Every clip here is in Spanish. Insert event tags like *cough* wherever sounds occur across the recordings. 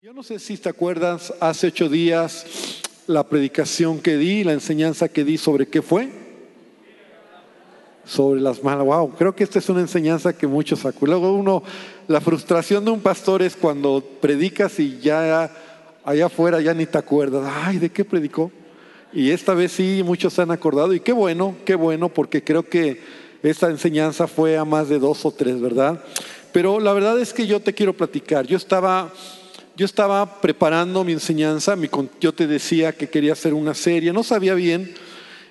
Yo no sé si te acuerdas, hace ocho días la predicación que di, la enseñanza que di sobre qué fue. Sobre las malas. Wow, creo que esta es una enseñanza que muchos acuerdan. Luego uno, la frustración de un pastor es cuando predicas y ya allá afuera ya ni te acuerdas. Ay, ¿de qué predicó? Y esta vez sí, muchos se han acordado. Y qué bueno, qué bueno, porque creo que esta enseñanza fue a más de dos o tres, ¿verdad? Pero la verdad es que yo te quiero platicar. Yo estaba yo estaba preparando mi enseñanza, yo te decía que quería hacer una serie, no sabía bien,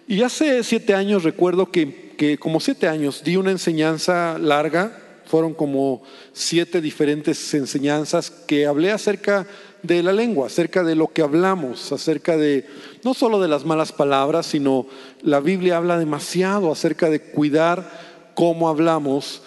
y hace siete años recuerdo que, como siete años di una enseñanza larga, fueron como siete diferentes enseñanzas que hablé acerca de la lengua, acerca de lo que hablamos, acerca de no solo de las malas palabras, sino la Biblia habla demasiado acerca de cuidar cómo hablamos,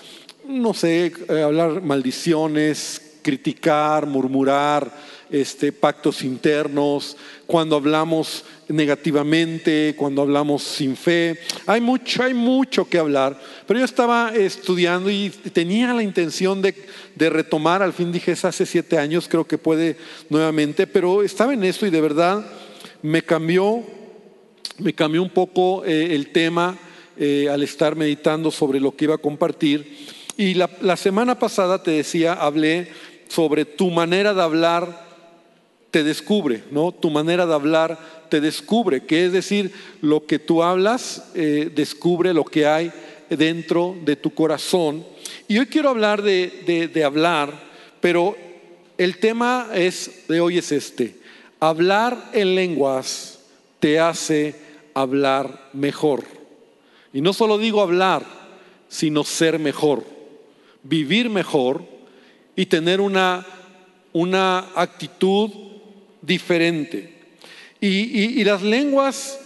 no sé, eh, hablar maldiciones, criticar, murmurar, este, pactos internos, cuando hablamos negativamente, cuando hablamos sin fe. Hay mucho, hay mucho que hablar. Pero yo estaba estudiando y tenía la intención de, retomar, al fin dije, es hace siete años, creo que puede nuevamente, pero estaba en esto y de verdad me cambió, me cambió un poco eh, el tema eh, al estar meditando sobre lo que iba a compartir. Y la, la semana pasada te decía, hablé sobre tu manera de hablar te descubre, ¿no? Tu manera de hablar te descubre, que es decir, lo que tú hablas eh, descubre lo que hay dentro de tu corazón. Y hoy quiero hablar de, de hablar, pero el tema es, de hoy es este, hablar en lenguas te hace hablar mejor. Y no solo digo hablar, sino ser mejor, vivir mejor y tener una, una actitud diferente. Y, las lenguas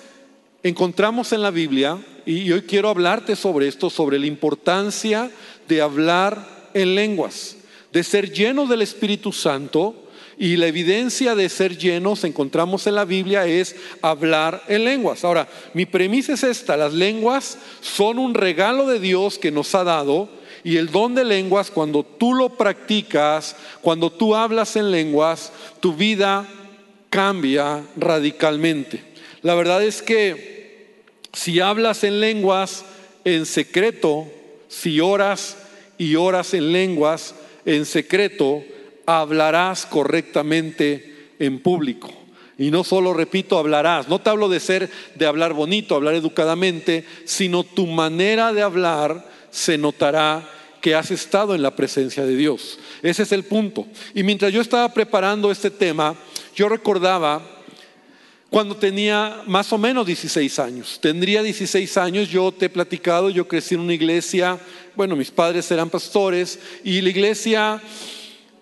encontramos en la Biblia, y hoy quiero hablarte sobre esto, sobre la importancia de hablar en lenguas, de ser llenos del Espíritu Santo. Y la evidencia de ser llenos, encontramos en la Biblia, es hablar en lenguas. Ahora, mi premisa es esta, las lenguas son un regalo de Dios que nos ha dado y el don de lenguas, cuando tú lo practicas, cuando tú hablas en lenguas, tu vida cambia radicalmente. La verdad es que si hablas en lenguas en secreto, si oras y oras en lenguas en secreto, hablarás correctamente en público. Y no solo, repito, hablarás. No te hablo de ser, de hablar bonito, hablar educadamente, sino tu manera de hablar se notará que has estado en la presencia de Dios. Ese es el punto. Y mientras yo estaba preparando este tema, yo recordaba cuando tenía más o menos 16 años. Tendría 16 años, yo te he platicado, yo crecí en una iglesia, bueno, mis padres eran pastores y la iglesia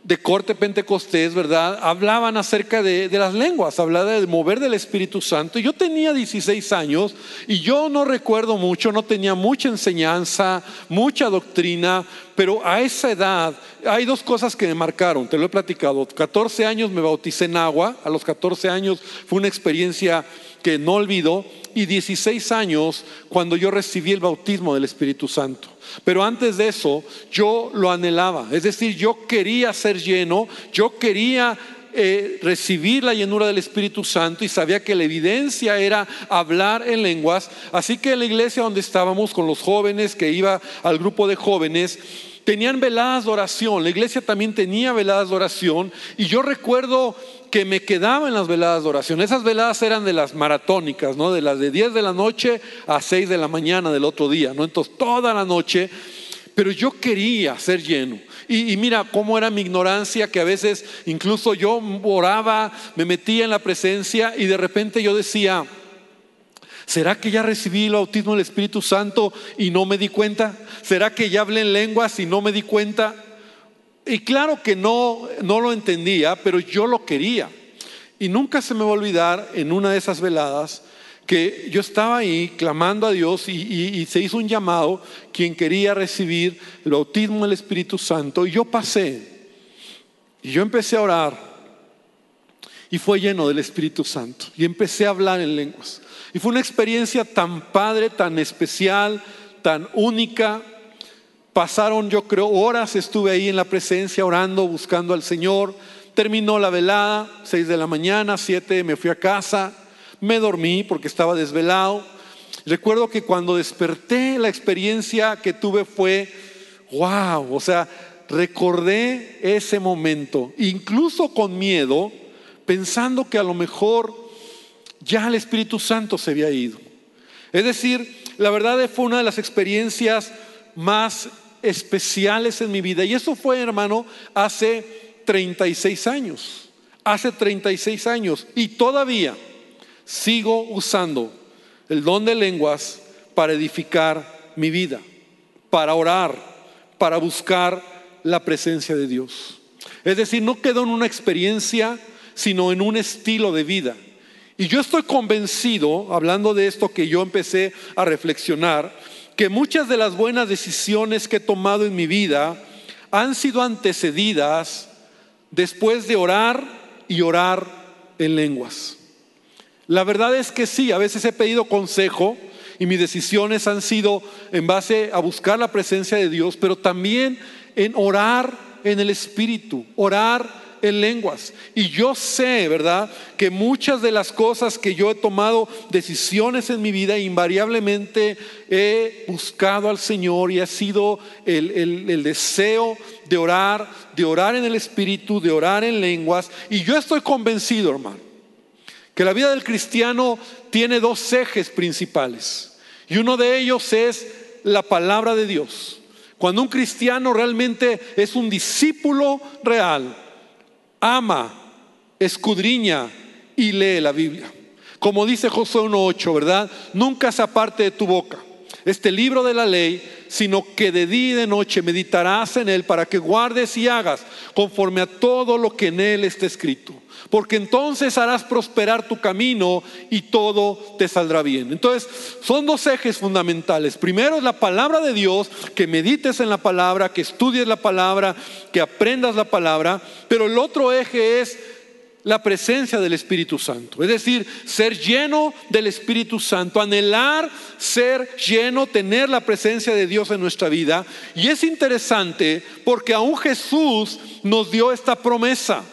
de corte pentecostés, ¿verdad? Hablaban acerca de, las lenguas, hablaban de mover del Espíritu Santo. Yo tenía 16 años y yo no recuerdo mucho, no tenía mucha enseñanza, mucha doctrina, pero a esa edad hay dos cosas que me marcaron, te lo he platicado. 14 años me bauticé en agua, a los 14 años fue una experiencia que no olvido, y 16 años cuando yo recibí el bautismo del Espíritu Santo. Pero antes de eso, yo lo anhelaba. Es decir, yo quería ser lleno, yo quería eh, recibir la llenura del Espíritu Santo y sabía que la evidencia era hablar en lenguas. Así que en la iglesia donde estábamos con los jóvenes, que iba al grupo de jóvenes, tenían veladas de oración. La iglesia también tenía veladas de oración. Y yo recuerdo que me quedaba en las veladas de oración. Esas veladas eran de las maratónicas, ¿no? De las de 10 de la noche a 6 de la mañana del otro día, ¿no? Entonces, toda la noche. Pero yo quería ser lleno. Y, y, mira cómo era mi ignorancia, que a veces incluso yo oraba, me metía en la presencia y de repente yo decía, ¿será que ya recibí el bautismo del Espíritu Santo y no me di cuenta? ¿Será que ya hablé en lenguas y no me di cuenta? Y claro que no, no lo entendía, pero yo lo quería. Y nunca se me va a olvidar en una de esas veladas que yo estaba ahí clamando a Dios y, se hizo un llamado, quien quería recibir el bautismo del Espíritu Santo, y yo pasé, y yo empecé a orar, y fue lleno del Espíritu Santo, y empecé a hablar en lenguas. Y fue una experiencia tan padre, tan especial, tan única, Pasaron, yo creo, horas estuve ahí en la presencia orando, buscando al Señor. terminó la velada, 6 de la mañana, 7 me fui a casa, me dormí porque estaba desvelado. Recuerdo que cuando desperté la experiencia que tuve fue, wow, o sea, recordé ese momento, incluso con miedo, pensando que a lo mejor ya el Espíritu Santo se había ido. Es decir, la verdad fue una de las experiencias más especiales en mi vida. Y eso fue, hermano, hace 36 años. Hace 36 años. Y todavía sigo usando el don de lenguas para edificar mi vida, para orar, para buscar la presencia de Dios. Es decir, no quedó en una experiencia, sino en un estilo de vida. Y yo estoy convencido, hablando de esto que yo empecé a reflexionar, que muchas de las buenas decisiones que he tomado en mi vida han sido antecedidas después de orar y orar en lenguas. La verdad es que sí, a veces he pedido consejo y mis decisiones han sido en base a buscar la presencia de Dios, pero también en orar en el Espíritu, orar en lenguas. Y yo sé, ¿verdad?, que muchas de las cosas que yo he tomado decisiones en mi vida, invariablemente he buscado al Señor y ha sido el, el deseo de orar, de orar en el Espíritu, de orar en lenguas. Y yo estoy convencido, hermano, que la vida del cristiano tiene dos ejes principales. Y uno de ellos es la palabra de Dios. Cuando un cristiano realmente es un discípulo real, ama, escudriña y lee la Biblia. Como dice Josué 1.8, ¿verdad? Nunca se aparte de tu boca este libro de la ley, sino que de día y de noche meditarás en él para que guardes y hagas conforme a todo lo que en él está escrito. Porque entonces harás prosperar tu camino y todo te saldrá bien. Entonces, son dos ejes fundamentales. Primero es la palabra de Dios, que medites en la palabra, que estudies la palabra, que aprendas la palabra. Pero el otro eje es la presencia del Espíritu Santo. Es decir, ser lleno del Espíritu Santo, anhelar ser lleno, tener la presencia de Dios en nuestra vida. Y es interesante porque aún Jesús nos dio esta promesa.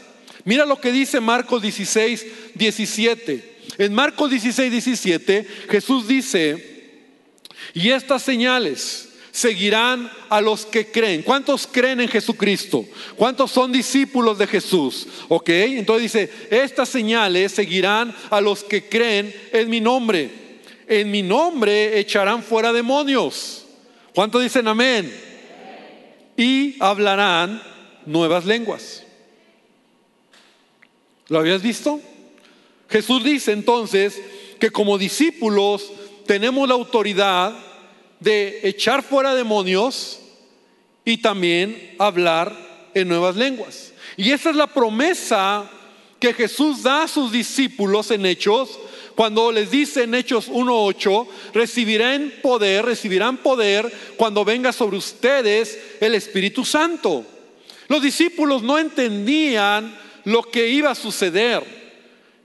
Mira lo que dice Marcos 16, 17. En Marcos 16, 17, Jesús dice, y estas señales seguirán a los que creen. ¿Cuántos creen en Jesucristo? ¿Cuántos son discípulos de Jesús? ¿Ok? Entonces dice, estas señales seguirán a los que creen en mi nombre. En mi nombre echarán fuera demonios. ¿Cuántos dicen amén? Y hablarán nuevas lenguas. ¿Lo habías visto? Jesús dice entonces que como discípulos tenemos la autoridad de echar fuera demonios y también hablar en nuevas lenguas. Y esa es la promesa que Jesús da a sus discípulos en Hechos, cuando les dice en Hechos 1.8, recibirán poder, recibirán poder cuando venga sobre ustedes el Espíritu Santo. Los discípulos no entendían lo que iba a suceder.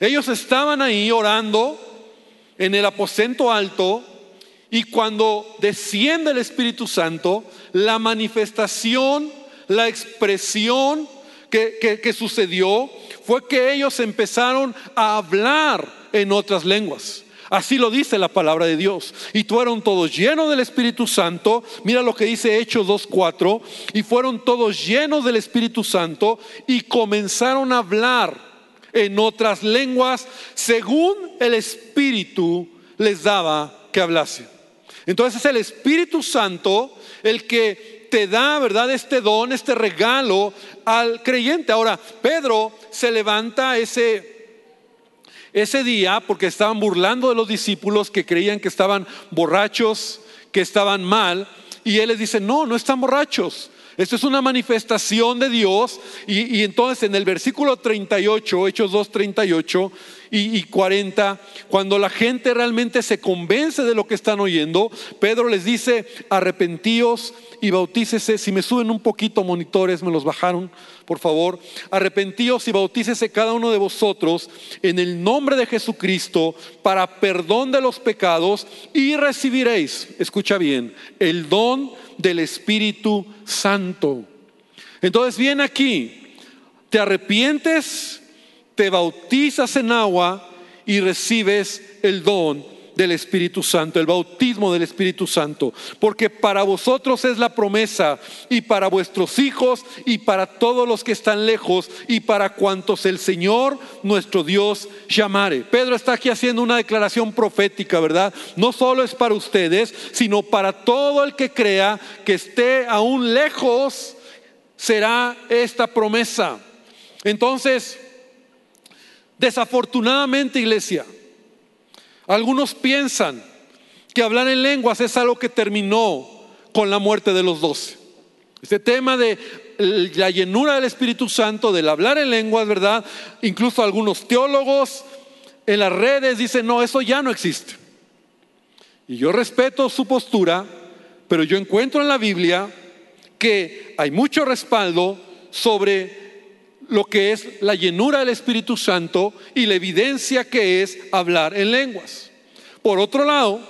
Ellos estaban ahí orando en el aposento alto y cuando desciende el Espíritu Santo, la manifestación, la expresión que, sucedió fue que ellos empezaron a hablar en otras lenguas. Así lo dice la palabra de Dios. Y fueron todos llenos del Espíritu Santo. Mira lo que dice Hechos 2.4. Y fueron todos llenos del Espíritu Santo y comenzaron a hablar en otras lenguas según el Espíritu les daba que hablasen. Entonces es el Espíritu Santo el que te da, ¿verdad? Este don, este regalo al creyente. Ahora, Pedro se levanta ese, ese día porque estaban burlando de los discípulos que creían que estaban borrachos, que estaban mal. Y él les dice, no, no están borrachos. Esto es una manifestación de Dios. Y, y, entonces en el versículo 38, Hechos 2, 38, y, 40, cuando la gente realmente se convence de lo que están oyendo, Pedro les dice, arrepentíos y bautícese. Si me suben un poquito monitores, me los bajaron, por favor. Arrepentíos y bautícese cada uno de vosotros en el nombre de Jesucristo para perdón de los pecados y recibiréis, escucha bien, el don del Espíritu Santo. Entonces viene aquí te arrepientes, te bautizas en agua y recibes el don del Espíritu Santo, el bautismo del Espíritu Santo, porque para vosotros es la promesa y para vuestros hijos y para todos los que están lejos y para cuantos el Señor nuestro Dios llamare. Pedro está aquí haciendo una declaración profética, ¿verdad? No solo es para ustedes, sino para todo el que crea que esté aún lejos, será esta promesa. Entonces, desafortunadamente, iglesia, algunos piensan que hablar en lenguas es algo que terminó con la muerte de los doce. Este tema de la llenura del Espíritu Santo, del hablar en lenguas, ¿verdad? Incluso algunos teólogos en las redes dicen, no, eso ya no existe. Y yo respeto su postura, pero yo encuentro en la Biblia que hay mucho respaldo sobre lo que es la llenura del Espíritu Santo y la evidencia que es hablar en lenguas. Por otro lado,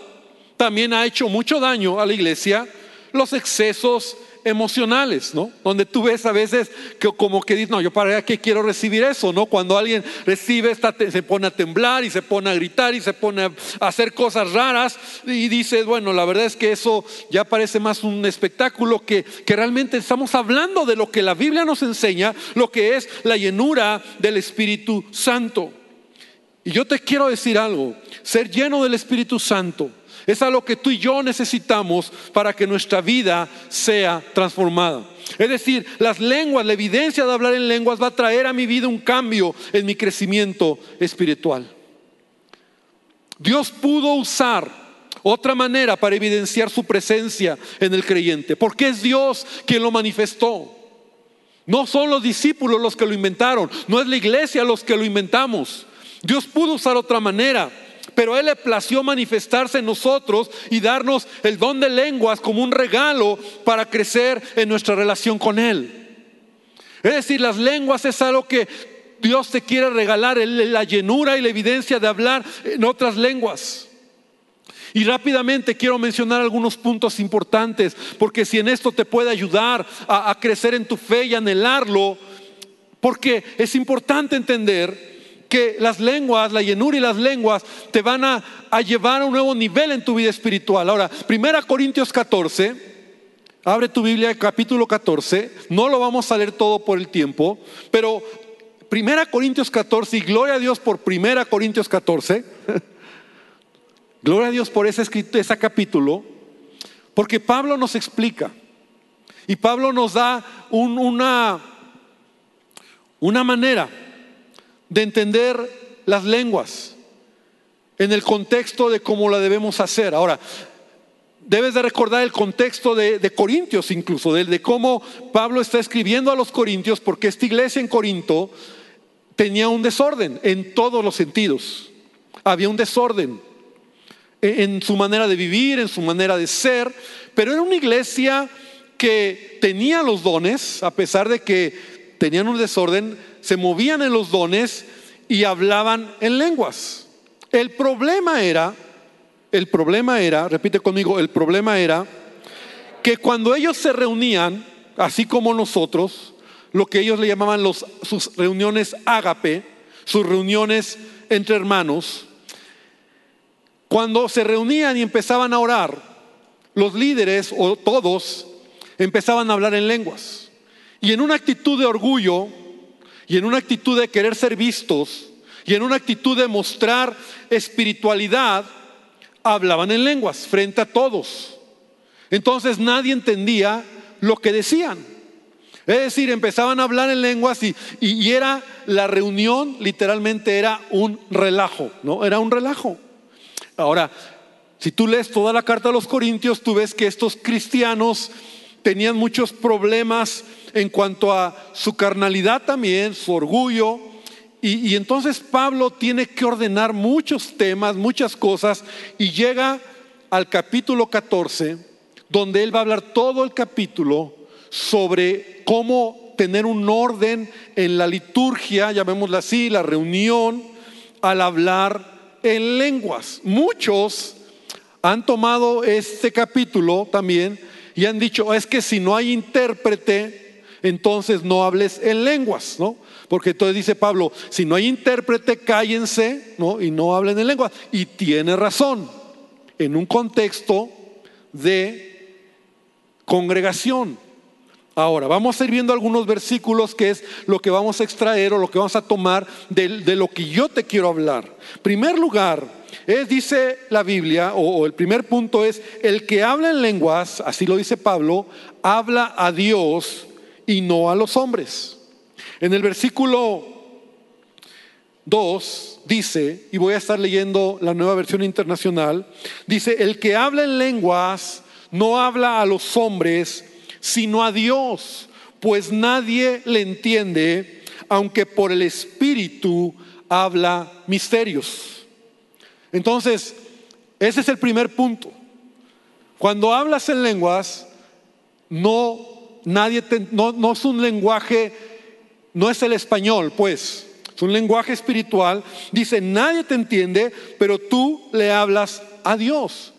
también ha hecho mucho daño a la iglesia los excesos emocionales, ¿no? Donde tú ves a veces que como que dices, no, yo para qué quiero recibir eso, ¿no? Cuando alguien recibe, se pone a temblar y se pone a gritar y se pone a hacer cosas raras y dices, bueno, la verdad es que eso ya parece más un espectáculo que, que realmente estamos hablando de lo que la Biblia nos enseña, lo que es la llenura del Espíritu Santo. Y yo te quiero decir algo, ser lleno del Espíritu Santo es algo que tú y yo necesitamos para que nuestra vida sea transformada. Es decir, las lenguas, la evidencia de hablar en lenguas va a traer a mi vida un cambio en mi crecimiento espiritual. Dios pudo usar otra manera para evidenciar su presencia en el creyente, porque es Dios quien lo manifestó. No son los discípulos los que lo inventaron, no es la iglesia los que lo inventamos. Dios pudo usar otra manera pero Él le plació manifestarse en nosotros y darnos el don de lenguas como un regalo para crecer en nuestra relación con Él. Es decir, las lenguas es algo que Dios te quiere regalar, la llenura y la evidencia de hablar en otras lenguas. Y rápidamente quiero mencionar algunos puntos importantes, porque si en esto te puede ayudar a, crecer en tu fe y anhelarlo, porque es importante entender que las lenguas, la llenura y las lenguas te van a, llevar a un nuevo nivel en tu vida espiritual. Ahora, 1 Corintios 14, abre tu Biblia, capítulo 14, no lo vamos a leer todo por el tiempo, pero 1 Corintios 14, y gloria a Dios por 1 Corintios 14, *laughs* gloria a Dios por ese, ese capítulo, porque Pablo nos explica, y Pablo nos da una, una manera de entender las lenguas en el contexto de cómo la debemos hacer. Ahora, debes de recordar el contexto de, Corintios incluso, de, de, cómo Pablo está escribiendo a los Corintios, porque esta iglesia en Corinto tenía un desorden en todos los sentidos. Había un desorden en su manera de vivir, en su manera de ser, pero era una iglesia que tenía los dones, a pesar de que tenían un desorden, se movían en los dones y hablaban en lenguas. El problema era, el problema era, repite conmigo, el problema era que cuando ellos se reunían, así como nosotros, lo que ellos le llamaban sus reuniones ágape, sus reuniones entre hermanos, cuando se reunían y empezaban a orar, los líderes o todos empezaban a hablar en lenguas. Y en una actitud de orgullo, y en una actitud de querer ser vistos y en una actitud de mostrar espiritualidad, hablaban en lenguas frente a todos. Entonces nadie entendía lo que decían. Es decir, empezaban a hablar en lenguas y, y, era la reunión, literalmente era un relajo, ¿no? Era un relajo. Ahora, si tú lees toda la carta de los Corintios, tú ves que estos cristianos tenían muchos problemas en cuanto a su carnalidad también, su orgullo. Y, entonces Pablo tiene que ordenar muchos temas, muchas cosas, y llega al capítulo 14, donde él va a hablar todo el capítulo sobre cómo tener un orden en la liturgia, llamémosla así, la reunión, al hablar en lenguas. Muchos han tomado este capítulo también y han dicho, es que si no hay intérprete, entonces no hables en lenguas, ¿no? Porque entonces dice Pablo, si no hay intérprete, cállense, ¿no? Y no hablen en lenguas. Y tiene razón, en un contexto de congregación. Ahora, vamos a ir viendo algunos versículos que es lo que vamos a extraer o lo que vamos a tomar de, lo que yo te quiero hablar. Primer lugar, es, dice la Biblia, o, el primer punto es, el que habla en lenguas, así lo dice Pablo, habla a Dios y no a los hombres. En el versículo 2 dice, y voy a estar leyendo la nueva versión internacional, dice, el que habla en lenguas no habla a los hombres, sino a Dios, pues nadie le entiende, aunque por el Espíritu habla misterios. Entonces, ese es el primer punto. Cuando hablas en lenguas, no nadie no, no es un lenguaje, no es el español, pues, es un lenguaje espiritual. Dice, nadie te entiende, pero tú le hablas a Dios.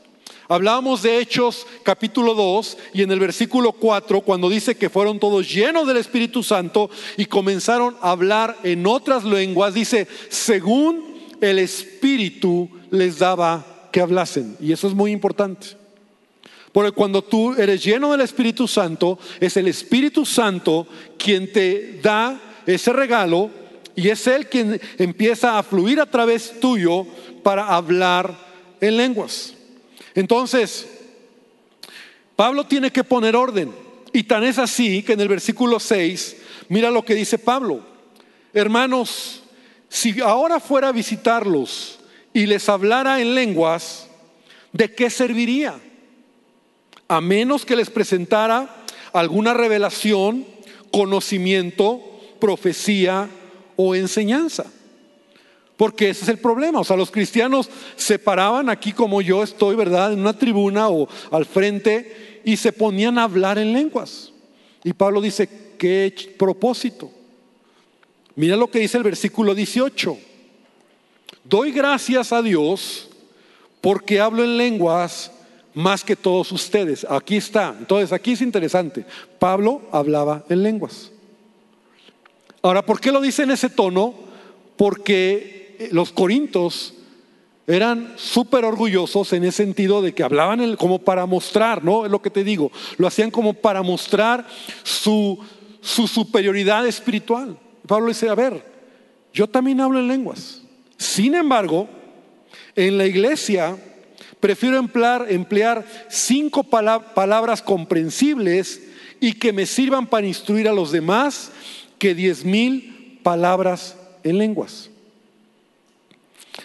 Hablábamos de Hechos capítulo 2 y en el versículo 4 cuando dice que fueron todos llenos del Espíritu Santo y comenzaron a hablar en otras lenguas, dice, según el Espíritu les daba que hablasen. Y eso es muy importante. Porque cuando tú eres lleno del Espíritu Santo, es el Espíritu Santo quien te da ese regalo y es Él quien empieza a fluir a través tuyo para hablar en lenguas. Entonces, Pablo tiene que poner orden. Y tan es así que en el versículo 6, mira lo que dice Pablo. Hermanos, si ahora fuera a visitarlos y les hablara en lenguas, ¿de qué serviría? A menos que les presentara alguna revelación, conocimiento, profecía o enseñanza. Porque ese es el problema. O sea, los cristianos se paraban aquí como yo estoy, ¿verdad? En una tribuna o al frente y se ponían a hablar en lenguas. Y Pablo dice, ¿qué propósito? Mira lo que dice el versículo 18. Doy gracias a Dios porque hablo en lenguas más que todos ustedes. Aquí está. Entonces, aquí es interesante. Pablo hablaba en lenguas. Ahora, ¿por qué lo dice en ese tono? Porque eh, los corintos eran súper orgullosos en ese sentido de que hablaban como para mostrar, ¿no? Es lo que te digo, lo hacían como para mostrar su, su superioridad espiritual. Pablo dice, a ver, yo también hablo en lenguas. Sin embargo, en la iglesia prefiero emplear, emplear cinco palabras comprensibles y que me sirvan para instruir a los demás que diez mil palabras en lenguas.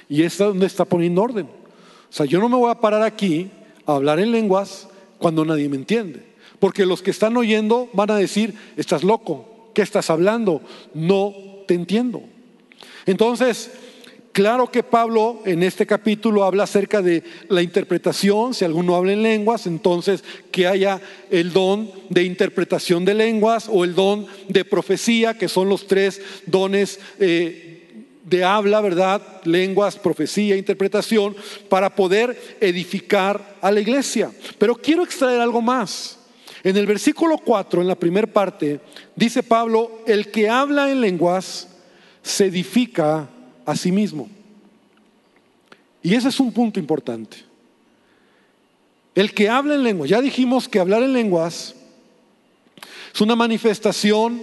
Y es donde está poniendo orden. O sea, yo no me voy a parar aquí a hablar en lenguas cuando nadie me entiende. Porque los que están oyendo van a decir, estás loco, ¿qué estás hablando? No te entiendo. Entonces, claro que Pablo en este capítulo habla acerca de la interpretación, si alguno habla en lenguas, entonces que haya el don de interpretación de lenguas o el don de profecía, que son los tres dones. Eh, de habla, ¿verdad? Lenguas, profecía, interpretación, para poder edificar a la iglesia. Pero quiero extraer algo más. En el versículo 4, en la primera parte, dice Pablo, el que habla en lenguas se edifica a sí mismo. Y ese es un punto importante. El que habla en lenguas, ya dijimos que hablar en lenguas es una manifestación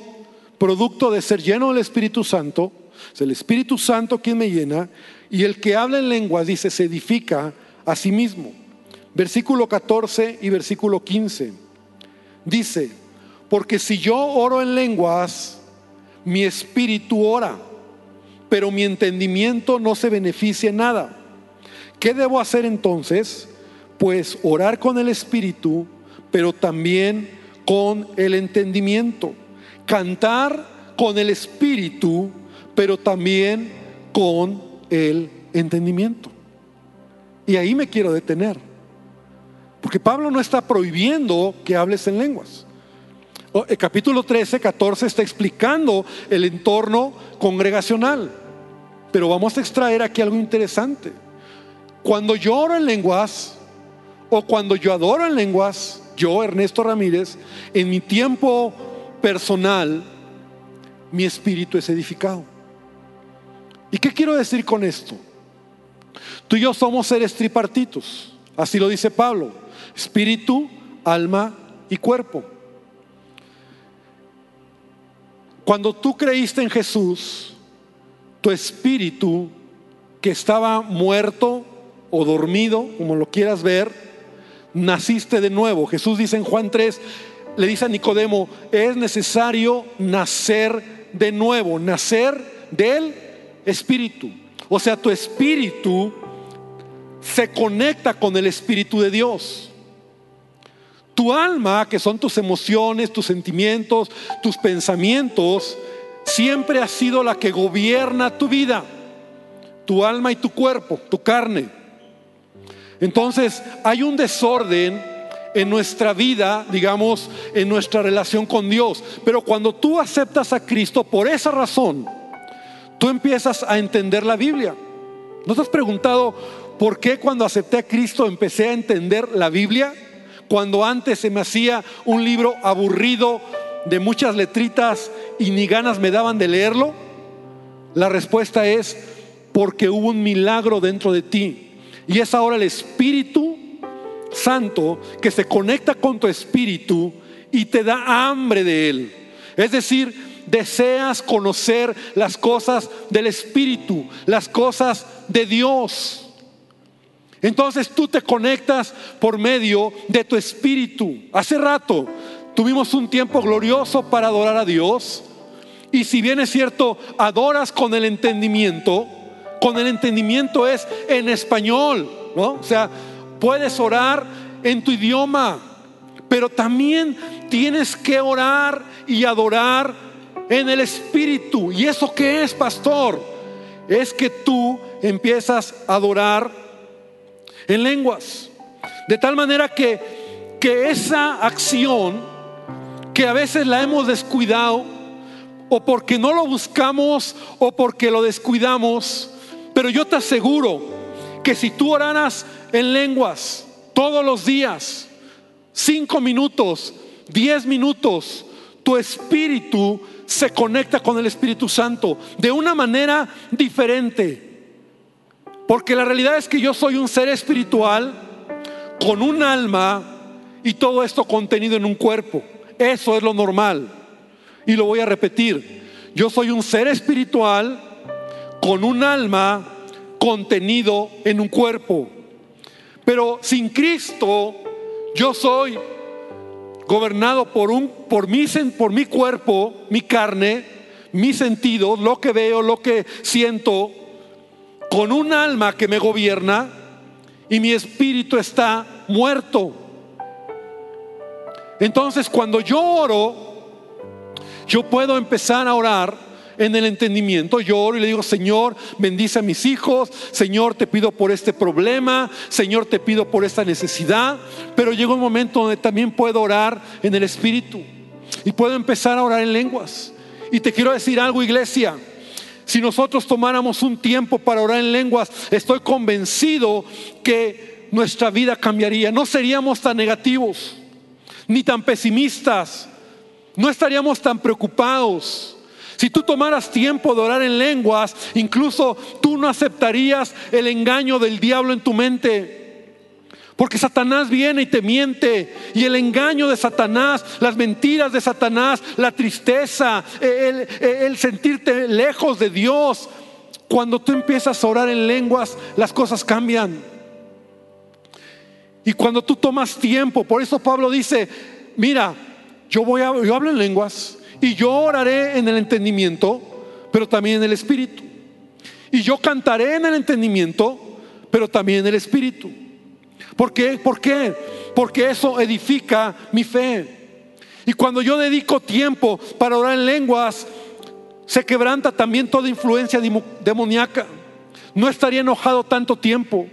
producto de ser lleno del Espíritu Santo, es el Espíritu Santo quien me llena y el que habla en lenguas, dice, se edifica a sí mismo. Versículo 14 y versículo 15. Dice, porque si yo oro en lenguas, mi espíritu ora, pero mi entendimiento no se beneficia en nada. ¿Qué debo hacer entonces? Pues orar con el espíritu, pero también con el entendimiento. Cantar con el espíritu, pero también con el entendimiento. Y ahí me quiero detener. Porque Pablo no está prohibiendo que hables en lenguas. El capítulo 13, 14 está explicando el entorno congregacional. Pero vamos a extraer aquí algo interesante. Cuando yo oro en lenguas, o cuando yo adoro en lenguas, yo, Ernesto Ramírez, en mi tiempo personal, mi espíritu es edificado. ¿Y qué quiero decir con esto? Tú y yo somos seres tripartitos, así lo dice Pablo, espíritu, alma y cuerpo. Cuando tú creíste en Jesús, tu espíritu que estaba muerto o dormido, como lo quieras ver, naciste de nuevo. Jesús dice en Juan 3, le dice a Nicodemo, es necesario nacer de nuevo, nacer del espíritu. O sea, tu espíritu se conecta con el espíritu de Dios. Tu alma, que son tus emociones, tus sentimientos, tus pensamientos, siempre ha sido la que gobierna tu vida, tu alma y tu cuerpo, tu carne. Entonces hay un desorden en nuestra vida, digamos, en nuestra relación con Dios. Pero cuando tú aceptas a Cristo por esa razón, tú empiezas a entender la Biblia. ¿No te has preguntado por qué cuando acepté a Cristo empecé a entender la Biblia? Cuando antes se me hacía un libro aburrido de muchas letritas y ni ganas me daban de leerlo? La respuesta es porque hubo un milagro dentro de ti. Y es ahora el Espíritu Santo que se conecta con tu espíritu y te da hambre de Él. Es decir, deseas conocer las cosas del Espíritu, las cosas de Dios. Entonces tú te conectas por medio de tu espíritu. Hace rato tuvimos un tiempo glorioso para adorar a Dios. Y si bien es cierto, adoras con el entendimiento, con el entendimiento es en español, ¿no? O sea, puedes orar en tu idioma, pero también tienes que orar y adorar en el espíritu. ¿Y eso qué es, pastor? Es que tú empiezas a adorar en lenguas. De tal manera que, que esa acción que a veces la hemos descuidado, o porque no lo buscamos, o porque lo descuidamos, pero yo te aseguro que si tú oraras en lenguas todos los días, cinco minutos, diez minutos, tu espíritu se conecta con el Espíritu Santo de una manera diferente. Porque la realidad es que yo soy un ser espiritual con un alma y todo esto contenido en un cuerpo. Eso es lo normal. Y lo voy a repetir. Yo soy un ser espiritual con un alma contenido en un cuerpo. Pero sin Cristo yo soy gobernado por un por mi por mi cuerpo, mi carne, mis sentidos, lo que veo, lo que siento, con un alma que me gobierna y mi espíritu está muerto. Entonces cuando yo oro, yo puedo empezar a orar en el entendimiento. Yo oro y le digo, Señor, bendice a mis hijos, Señor, te pido por este problema, Señor, te pido por esta necesidad. Pero llega un momento donde también puedo orar en el Espíritu y puedo empezar a orar en lenguas. Y te quiero decir algo, iglesia. Si nosotros tomáramos un tiempo para orar en lenguas, estoy convencido que nuestra vida cambiaría. No seríamos tan negativos, ni tan pesimistas. No estaríamos tan preocupados. Si tú tomaras tiempo de orar en lenguas, incluso tú no aceptarías el engaño del diablo en tu mente. Porque Satanás viene y te miente. Y el engaño de Satanás, las mentiras de Satanás, la tristeza, el, sentirte lejos de Dios. Cuando tú empiezas a orar en lenguas, las cosas cambian. Y cuando tú tomas tiempo, por eso Pablo dice, mira, yo voy a, yo hablo en lenguas y yo oraré en el entendimiento, pero también en el espíritu. Y yo cantaré en el entendimiento, pero también en el espíritu. ¿Por qué? ¿Por qué? Porque eso edifica mi fe. Y cuando yo dedico tiempo para orar en lenguas, se quebranta también toda influencia demoníaca. No estaría enojado tanto tiempo.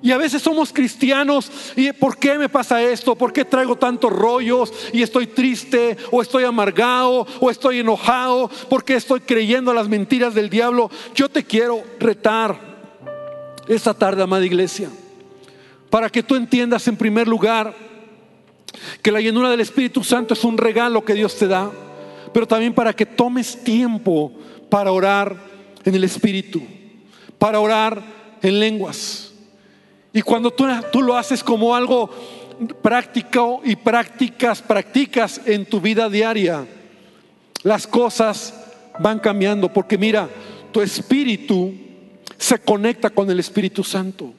Y a veces somos cristianos y ¿por qué me pasa esto? ¿Por qué traigo tantos rollos y estoy triste o estoy amargado o estoy enojado? ¿Por qué estoy creyendo las mentiras del diablo? Yo te quiero retar esta tarde, amada iglesia para que tú entiendas en primer lugar Que la llenura del Espíritu Santo es un regalo que Dios te da, pero también para que tomes tiempo para orar en el Espíritu, para orar en lenguas. Y cuando tú, lo haces como algo práctico y prácticas, practicas en tu vida diaria, las cosas van cambiando, porque mira, tu espíritu se conecta con el Espíritu Santo.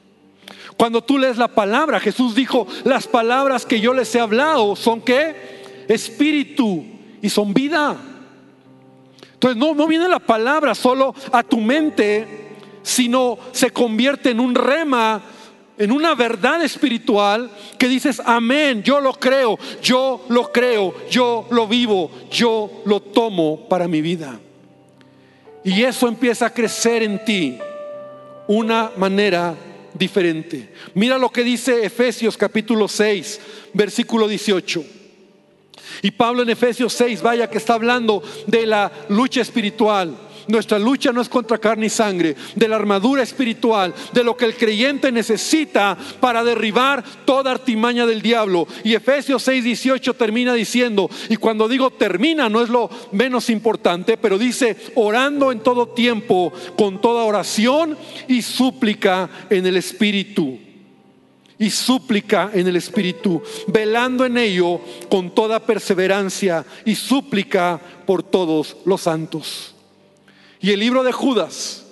Cuando tú lees la palabra, Jesús dijo, las palabras que yo les he hablado son qué? Espíritu y son vida. Entonces no, no viene la palabra solo a tu mente, sino se convierte en un rema, en una verdad espiritual que dices, amén, yo lo creo, yo lo creo, yo lo vivo, yo lo tomo para mi vida. Y eso empieza a crecer en ti una manera diferente. Mira lo que dice Efesios capítulo 6, versículo 18. Y Pablo en Efesios 6, vaya que está hablando de la lucha espiritual. Nuestra lucha no es contra carne y sangre, de la armadura espiritual, de lo que el creyente necesita para derribar toda artimaña del diablo. Y Efesios 6, 18 termina diciendo, y cuando digo termina no es lo menos importante, pero dice, orando en todo tiempo, con toda oración y súplica en el Espíritu y súplica en el Espíritu, velando en ello con toda perseverancia y súplica por todos los santos. Y el libro de Judas,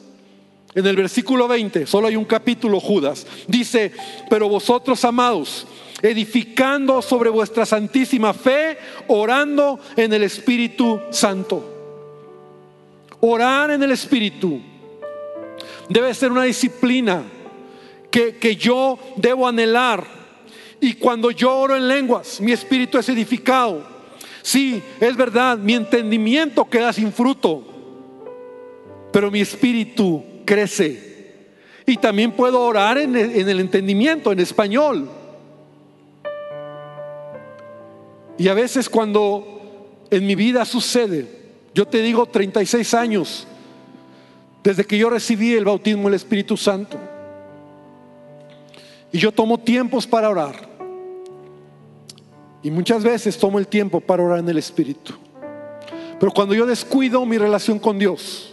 en el versículo 20, solo hay un capítulo Judas, dice, pero vosotros amados, edificando sobre vuestra santísima fe, orando en el Espíritu Santo. Orar en el Espíritu debe ser una disciplina que, que yo debo anhelar. Y cuando yo oro en lenguas, mi espíritu es edificado. Sí, es verdad, mi entendimiento queda sin fruto pero mi espíritu crece. Y también puedo orar en el, entendimiento, en español. Y a veces cuando en mi vida sucede, yo te digo 36 años, desde que yo recibí el bautismo del Espíritu Santo, y yo tomo tiempos para orar. Y muchas veces tomo el tiempo para orar en el Espíritu. Pero cuando yo descuido mi relación con Dios,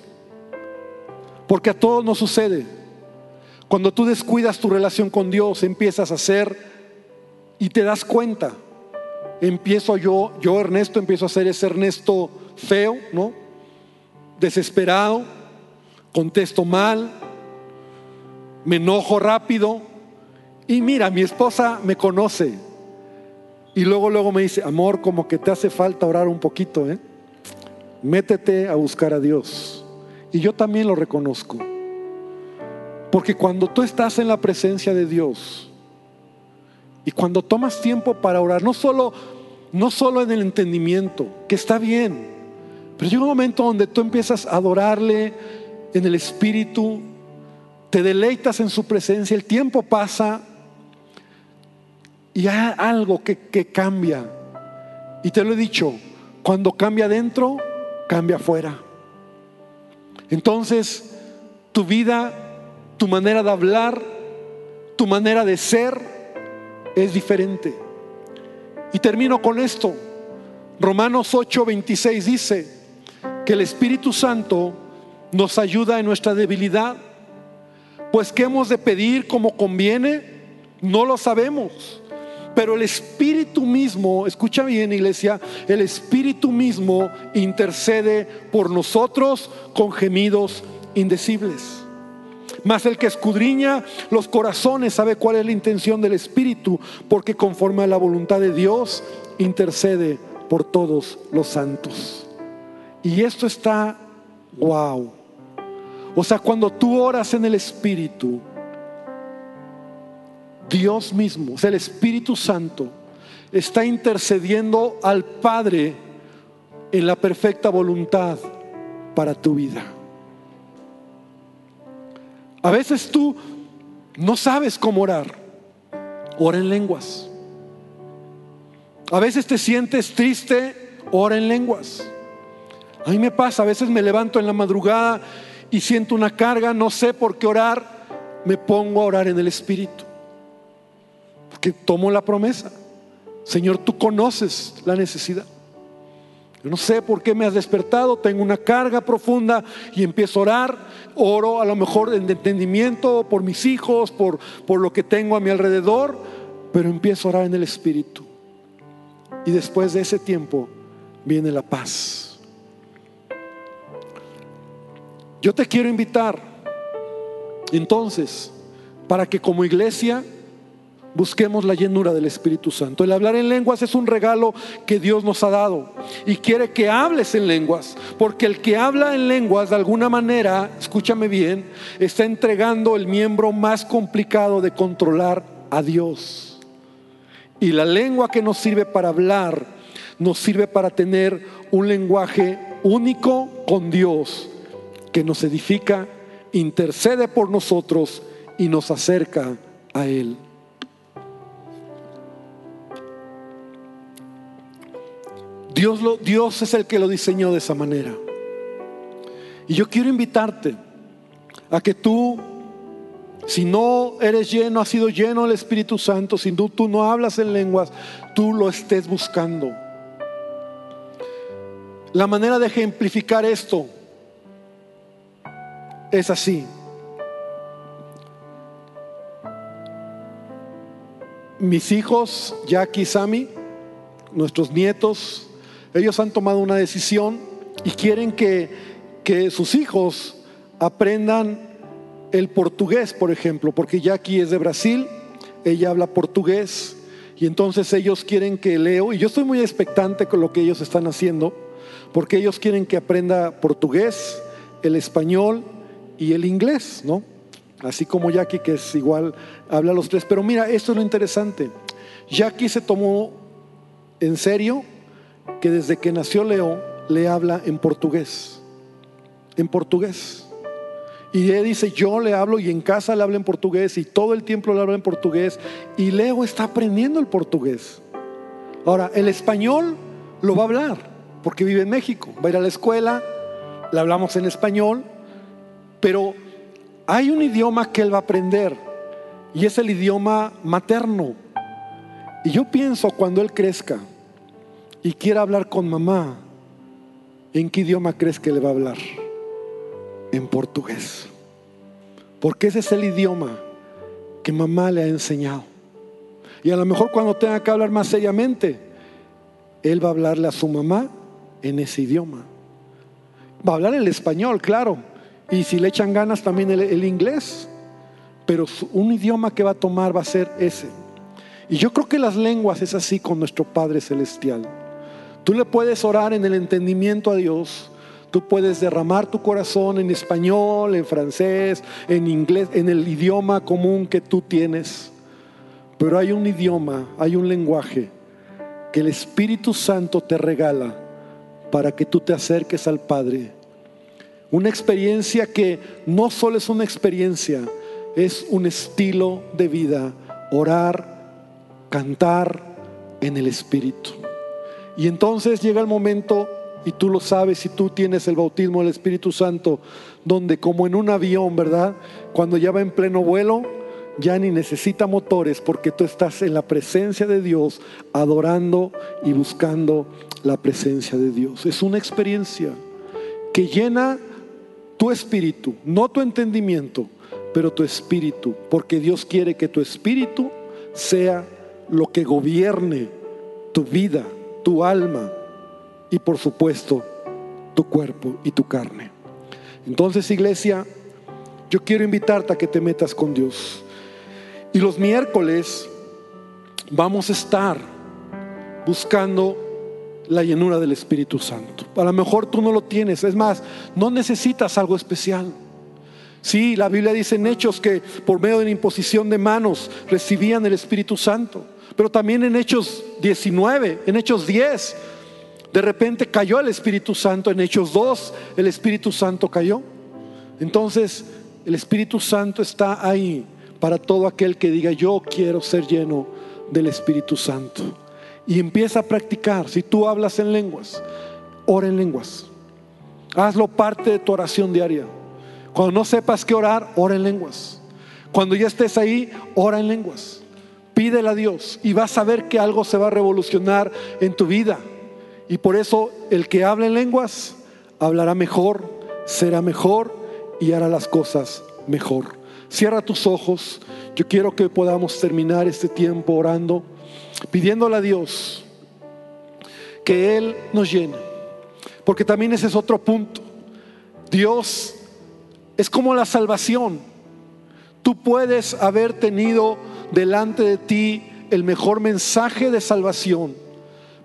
porque a todos nos sucede. Cuando tú descuidas tu relación con Dios, empiezas a hacer y te das cuenta. Empiezo yo, yo Ernesto, empiezo a ser ese Ernesto feo, ¿no? Desesperado, contesto mal, me enojo rápido. Y mira, mi esposa me conoce. Y luego, luego me dice, amor, como que te hace falta orar un poquito, ¿eh? Métete a buscar a Dios. Y yo también lo reconozco. Porque cuando tú estás en la presencia de Dios y cuando tomas tiempo para orar, no solo, no solo en el entendimiento, que está bien, pero llega un momento donde tú empiezas a adorarle en el Espíritu, te deleitas en su presencia, el tiempo pasa y hay algo que, que cambia. Y te lo he dicho, cuando cambia adentro, cambia afuera. Entonces, tu vida, tu manera de hablar, tu manera de ser es diferente. Y termino con esto. Romanos 8:26 dice que el Espíritu Santo nos ayuda en nuestra debilidad. Pues ¿qué hemos de pedir como conviene? No lo sabemos. Pero el Espíritu mismo, escucha bien iglesia, el Espíritu mismo intercede por nosotros con gemidos indecibles. Mas el que escudriña los corazones sabe cuál es la intención del Espíritu, porque conforme a la voluntad de Dios intercede por todos los santos. Y esto está wow. O sea, cuando tú oras en el Espíritu, Dios mismo, el Espíritu Santo, está intercediendo al Padre en la perfecta voluntad para tu vida. A veces tú no sabes cómo orar. Ora en lenguas. A veces te sientes triste, ora en lenguas. A mí me pasa, a veces me levanto en la madrugada y siento una carga, no sé por qué orar, me pongo a orar en el Espíritu que tomo la promesa. Señor, tú conoces la necesidad. Yo no sé por qué me has despertado, tengo una carga profunda y empiezo a orar. Oro a lo mejor en entendimiento por mis hijos, por, por lo que tengo a mi alrededor, pero empiezo a orar en el Espíritu. Y después de ese tiempo viene la paz. Yo te quiero invitar entonces para que como iglesia busquemos la llenura del Espíritu Santo. El hablar en lenguas es un regalo que Dios nos ha dado y quiere que hables en lenguas, porque el que habla en lenguas de alguna manera, escúchame bien, está entregando el miembro más complicado de controlar a Dios. Y la lengua que nos sirve para hablar, nos sirve para tener un lenguaje único con Dios, que nos edifica, intercede por nosotros y nos acerca a Él. Dios, lo, Dios es el que lo diseñó de esa manera. Y yo quiero invitarte a que tú, si no eres lleno, has sido lleno del Espíritu Santo, si tú, tú no hablas en lenguas, tú lo estés buscando. La manera de ejemplificar esto es así. Mis hijos, Jackie y Sammy, nuestros nietos, ellos han tomado una decisión y quieren que, que sus hijos aprendan el portugués, por ejemplo, porque Jackie es de Brasil, ella habla portugués y entonces ellos quieren que leo, y yo estoy muy expectante con lo que ellos están haciendo, porque ellos quieren que aprenda portugués, el español y el inglés, ¿no? Así como Jackie, que es igual, habla los tres. Pero mira, esto es lo interesante. Jackie se tomó en serio que desde que nació Leo le habla en portugués. En portugués. Y él dice, yo le hablo y en casa le hablo en portugués y todo el tiempo le hablo en portugués. Y Leo está aprendiendo el portugués. Ahora, el español lo va a hablar porque vive en México. Va a ir a la escuela, le hablamos en español, pero hay un idioma que él va a aprender y es el idioma materno. Y yo pienso cuando él crezca, y quiera hablar con mamá, ¿en qué idioma crees que le va a hablar? En portugués. Porque ese es el idioma que mamá le ha enseñado. Y a lo mejor cuando tenga que hablar más seriamente, él va a hablarle a su mamá en ese idioma. Va a hablar el español, claro. Y si le echan ganas también el, el inglés. Pero un idioma que va a tomar va a ser ese. Y yo creo que las lenguas es así con nuestro Padre Celestial. Tú le puedes orar en el entendimiento a Dios. Tú puedes derramar tu corazón en español, en francés, en inglés, en el idioma común que tú tienes. Pero hay un idioma, hay un lenguaje que el Espíritu Santo te regala para que tú te acerques al Padre. Una experiencia que no solo es una experiencia, es un estilo de vida. Orar, cantar en el Espíritu. Y entonces llega el momento, y tú lo sabes, si tú tienes el bautismo del Espíritu Santo, donde como en un avión, ¿verdad? Cuando ya va en pleno vuelo, ya ni necesita motores porque tú estás en la presencia de Dios, adorando y buscando la presencia de Dios. Es una experiencia que llena tu espíritu, no tu entendimiento, pero tu espíritu, porque Dios quiere que tu espíritu sea lo que gobierne tu vida tu alma y por supuesto tu cuerpo y tu carne. Entonces, iglesia, yo quiero invitarte a que te metas con Dios. Y los miércoles vamos a estar buscando la llenura del Espíritu Santo. A lo mejor tú no lo tienes, es más, no necesitas algo especial. Sí, la Biblia dice en Hechos que por medio de la imposición de manos recibían el Espíritu Santo. Pero también en Hechos 19, en Hechos 10, de repente cayó el Espíritu Santo. En Hechos 2, el Espíritu Santo cayó. Entonces, el Espíritu Santo está ahí para todo aquel que diga, yo quiero ser lleno del Espíritu Santo. Y empieza a practicar. Si tú hablas en lenguas, ora en lenguas. Hazlo parte de tu oración diaria. Cuando no sepas qué orar, ora en lenguas. Cuando ya estés ahí, ora en lenguas Pídele a Dios y vas a ver que algo se va a revolucionar en tu vida. Y por eso el que habla en lenguas hablará mejor, será mejor y hará las cosas mejor. Cierra tus ojos. Yo quiero que podamos terminar este tiempo orando, pidiéndole a Dios que Él nos llene. Porque también ese es otro punto. Dios es como la salvación. Tú puedes haber tenido delante de ti el mejor mensaje de salvación,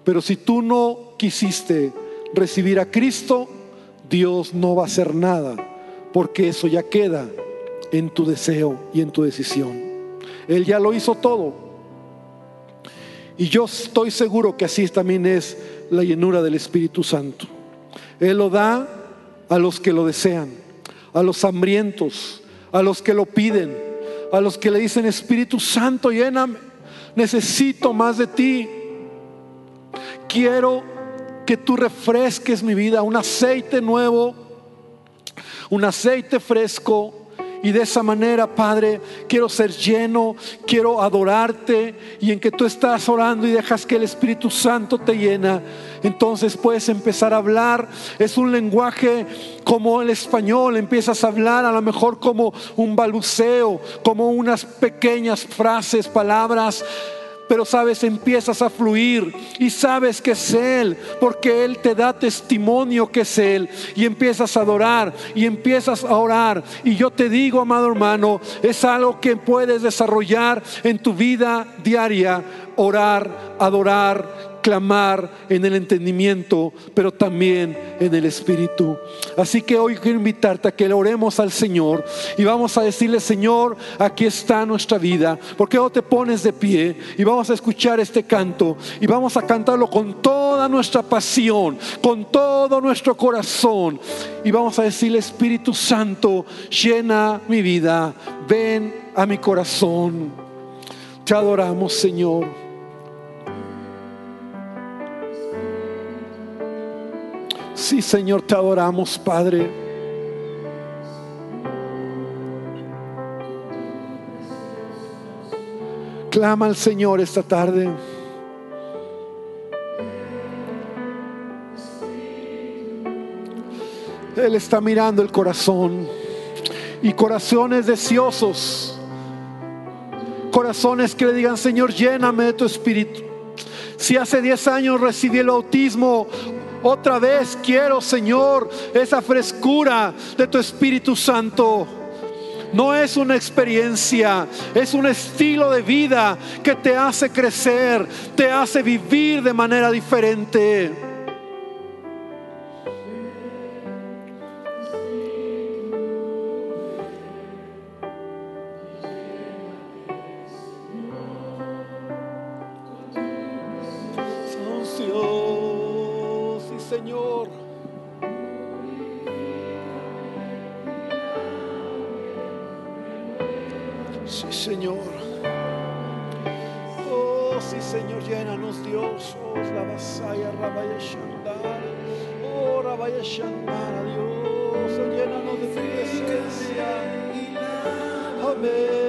pero si tú no quisiste recibir a Cristo, Dios no va a hacer nada, porque eso ya queda en tu deseo y en tu decisión. Él ya lo hizo todo. Y yo estoy seguro que así también es la llenura del Espíritu Santo. Él lo da a los que lo desean, a los hambrientos, a los que lo piden, a los que le dicen, Espíritu Santo, lléname, necesito más de ti. Quiero que tú refresques mi vida, un aceite nuevo, un aceite fresco y de esa manera, Padre, quiero ser lleno, quiero adorarte. Y en que tú estás orando y dejas que el Espíritu Santo te llena, entonces puedes empezar a hablar. Es un lenguaje como el español, empiezas a hablar a lo mejor como un balbuceo, como unas pequeñas frases, palabras pero sabes, empiezas a fluir y sabes que es Él, porque Él te da testimonio que es Él. Y empiezas a adorar y empiezas a orar. Y yo te digo, amado hermano, es algo que puedes desarrollar en tu vida diaria, orar, adorar, clamar en el entendimiento, pero también en el espíritu. Así que hoy quiero invitarte a que le oremos al Señor y vamos a decirle, Señor, aquí está nuestra vida. porque no te pones de pie y vamos a escuchar este canto y vamos a cantarlo con toda nuestra pasión, con todo nuestro corazón y vamos a decirle, Espíritu Santo, llena mi vida, ven a mi corazón. Te adoramos, Señor. Sí, Señor, te adoramos, Padre. Clama al Señor esta tarde. Él está mirando el corazón y corazones deseosos. Corazones que le digan, Señor, lléname de tu espíritu. Si hace 10 años recibí el bautismo, otra vez quiero, Señor, esa frescura de tu Espíritu Santo. No es una experiencia, es un estilo de vida que te hace crecer, te hace vivir de manera diferente. Señor. Sí, Señor. Oh, sí, Señor, llénanos, Dios. Oh, la vasalla, rabaya shandar. Oh, rabaya shandar, Dios. Oh, llénanos de tu presencia. Amén.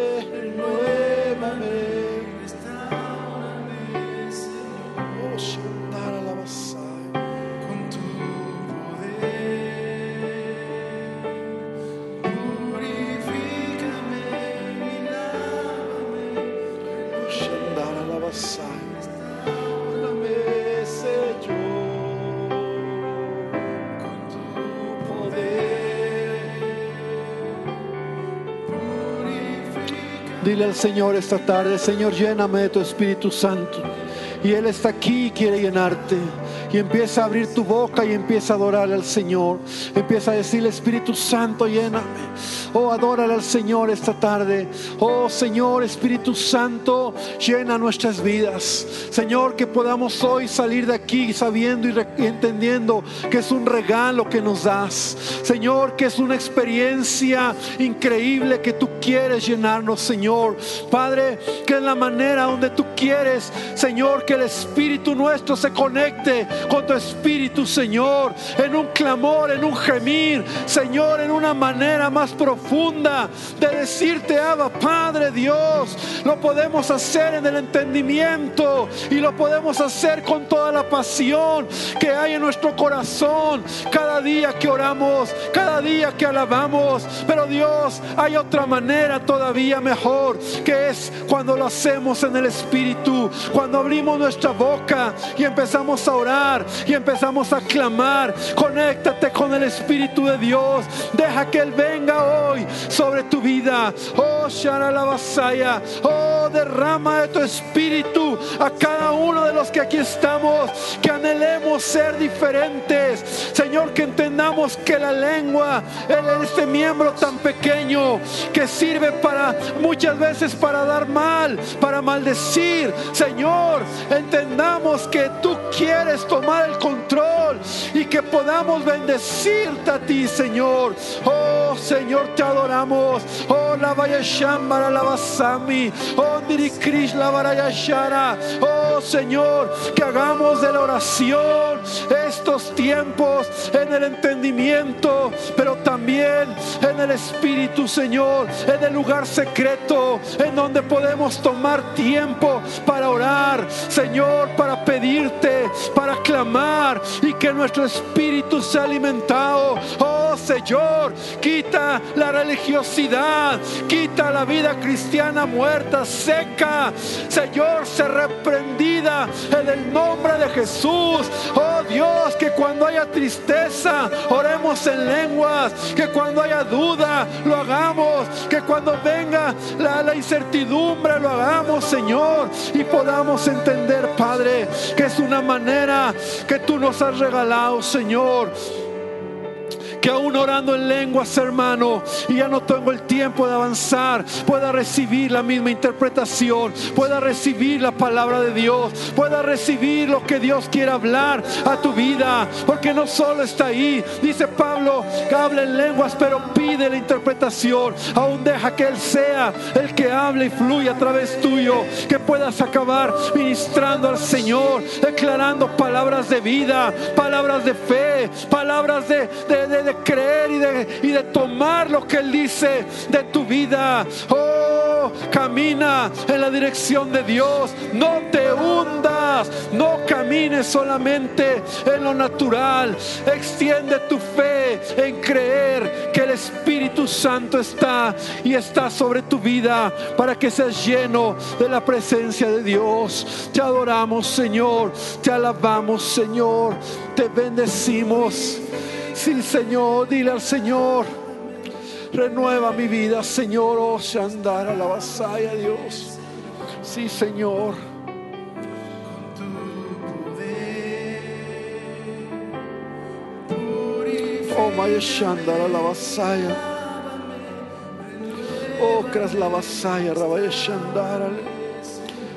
Dile al Señor esta tarde, Señor, lléname de tu Espíritu Santo. Y Él está aquí y quiere llenarte. Y empieza a abrir tu boca y empieza a adorar al Señor. Empieza a decirle, Espíritu Santo, lléname. Oh, adórale al Señor esta tarde. Oh, Señor, Espíritu Santo, llena nuestras vidas. Señor, que podamos hoy salir de aquí sabiendo y entendiendo que es un regalo que nos das. Señor, que es una experiencia increíble que tú quieres llenarnos, Señor. Padre, que es la manera donde tú quieres, Señor, que el Espíritu nuestro se conecte con tu espíritu, Señor, en un clamor, en un gemir, Señor, en una manera más profunda de decirte, Abba, Padre Dios, lo podemos hacer en el entendimiento y lo podemos hacer con toda la pasión que hay en nuestro corazón cada día que oramos, cada día que alabamos. Pero Dios, hay otra manera todavía mejor, que es cuando lo hacemos en el Espíritu, cuando abrimos nuestra boca y empezamos a orar y empezamos a clamar. Conéctate con el Espíritu de Dios. Deja que Él venga hoy sobre tu vida. Oh, Basaya. Oh, derrama de tu Espíritu a cada uno de los que aquí estamos. Que anhelemos ser diferentes. Señor, que entendamos que la lengua, es este miembro tan pequeño que sirve para muchas veces para dar mal, para maldecir. Señor, entendamos que tú quieres tomar el control y que podamos bendecirte a ti, Señor. Oh, Señor, te adoramos. Oh, la shambara la basami. Oh, diri la varaya shara. Oh, Señor, que hagamos de la oración estos tiempos en el entendimiento, pero también en el Espíritu, Señor, en el lugar secreto, en donde podemos tomar tiempo para orar, Señor, para pedirte, para clamar y que nuestro espíritu sea alimentado. Oh Señor, quita la religiosidad, quita la vida cristiana muerta, seca. Señor, se reprendida en el nombre de Jesús. Oh Dios, que cuando haya tristeza, oremos en lenguas, que cuando haya duda, lo hagamos, que cuando venga la, la incertidumbre, lo hagamos, Señor, y podamos entender, Padre, que es una manera que tú nos has regalado, Señor que aún orando en lenguas, hermano, y ya no tengo el tiempo de avanzar, pueda recibir la misma interpretación, pueda recibir la palabra de Dios, pueda recibir lo que Dios quiere hablar a tu vida, porque no solo está ahí, dice Pablo, que habla en lenguas, pero pide la interpretación, aún deja que Él sea el que hable y fluya a través tuyo, que puedas acabar ministrando al Señor, declarando palabras de vida, palabras de fe, palabras de, de creer y de, y de tomar lo que Él dice de tu vida. Oh, camina en la dirección de Dios. No te hundas. No camines solamente en lo natural. Extiende tu fe en creer que el Espíritu Santo está y está sobre tu vida para que seas lleno de la presencia de Dios. Te adoramos, Señor. Te alabamos, Señor. Te bendecimos. Sí, Señor, dile al Señor, renueva mi vida, Señor, oh Shandara, la vasalla, Dios. Sí, Señor. Oh, Maya Shandara, la vasalla. Oh, Cras la vasalla, Rabaya Shandara.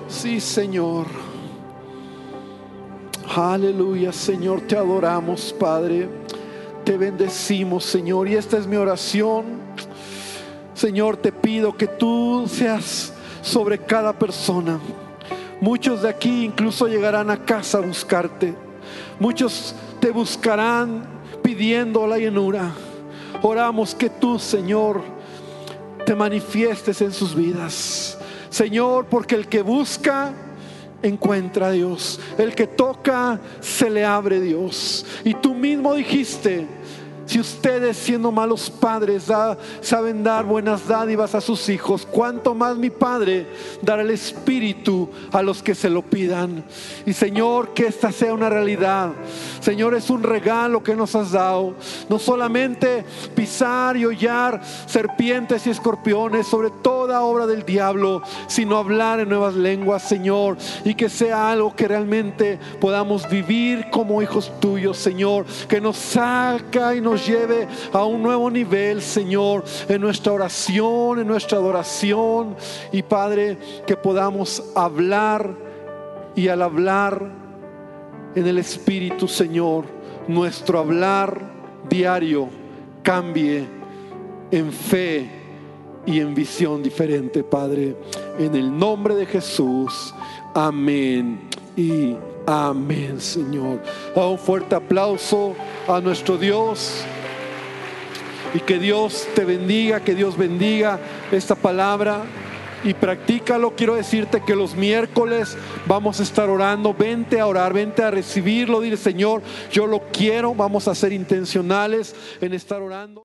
Sí, Señor. Aleluya, Señor, te adoramos, Padre. Te bendecimos, Señor. Y esta es mi oración. Señor, te pido que tú seas sobre cada persona. Muchos de aquí incluso llegarán a casa a buscarte. Muchos te buscarán pidiendo la llenura. Oramos que tú, Señor, te manifiestes en sus vidas. Señor, porque el que busca, encuentra a Dios. El que toca, se le abre Dios. Y tú mismo dijiste, si ustedes siendo malos padres saben dar buenas dádivas a sus hijos, cuánto más mi Padre dará el Espíritu a los que se lo pidan. Y Señor, que esta sea una realidad. Señor, es un regalo que nos has dado. No solamente pisar y hollar serpientes y escorpiones sobre toda obra del diablo, sino hablar en nuevas lenguas, Señor. Y que sea algo que realmente podamos vivir como hijos tuyos, Señor. Que nos saca y lleve a un nuevo nivel, Señor, en nuestra oración, en nuestra adoración. Y Padre, que podamos hablar y al hablar en el Espíritu, Señor, nuestro hablar diario cambie en fe y en visión diferente, Padre. En el nombre de Jesús. Amén y Amén, Señor. Da un fuerte aplauso a nuestro Dios. Y que Dios te bendiga, que Dios bendiga esta palabra. Y practícalo. Quiero decirte que los miércoles vamos a estar orando. Vente a orar, vente a recibirlo. Dile, Señor, yo lo quiero. Vamos a ser intencionales en estar orando.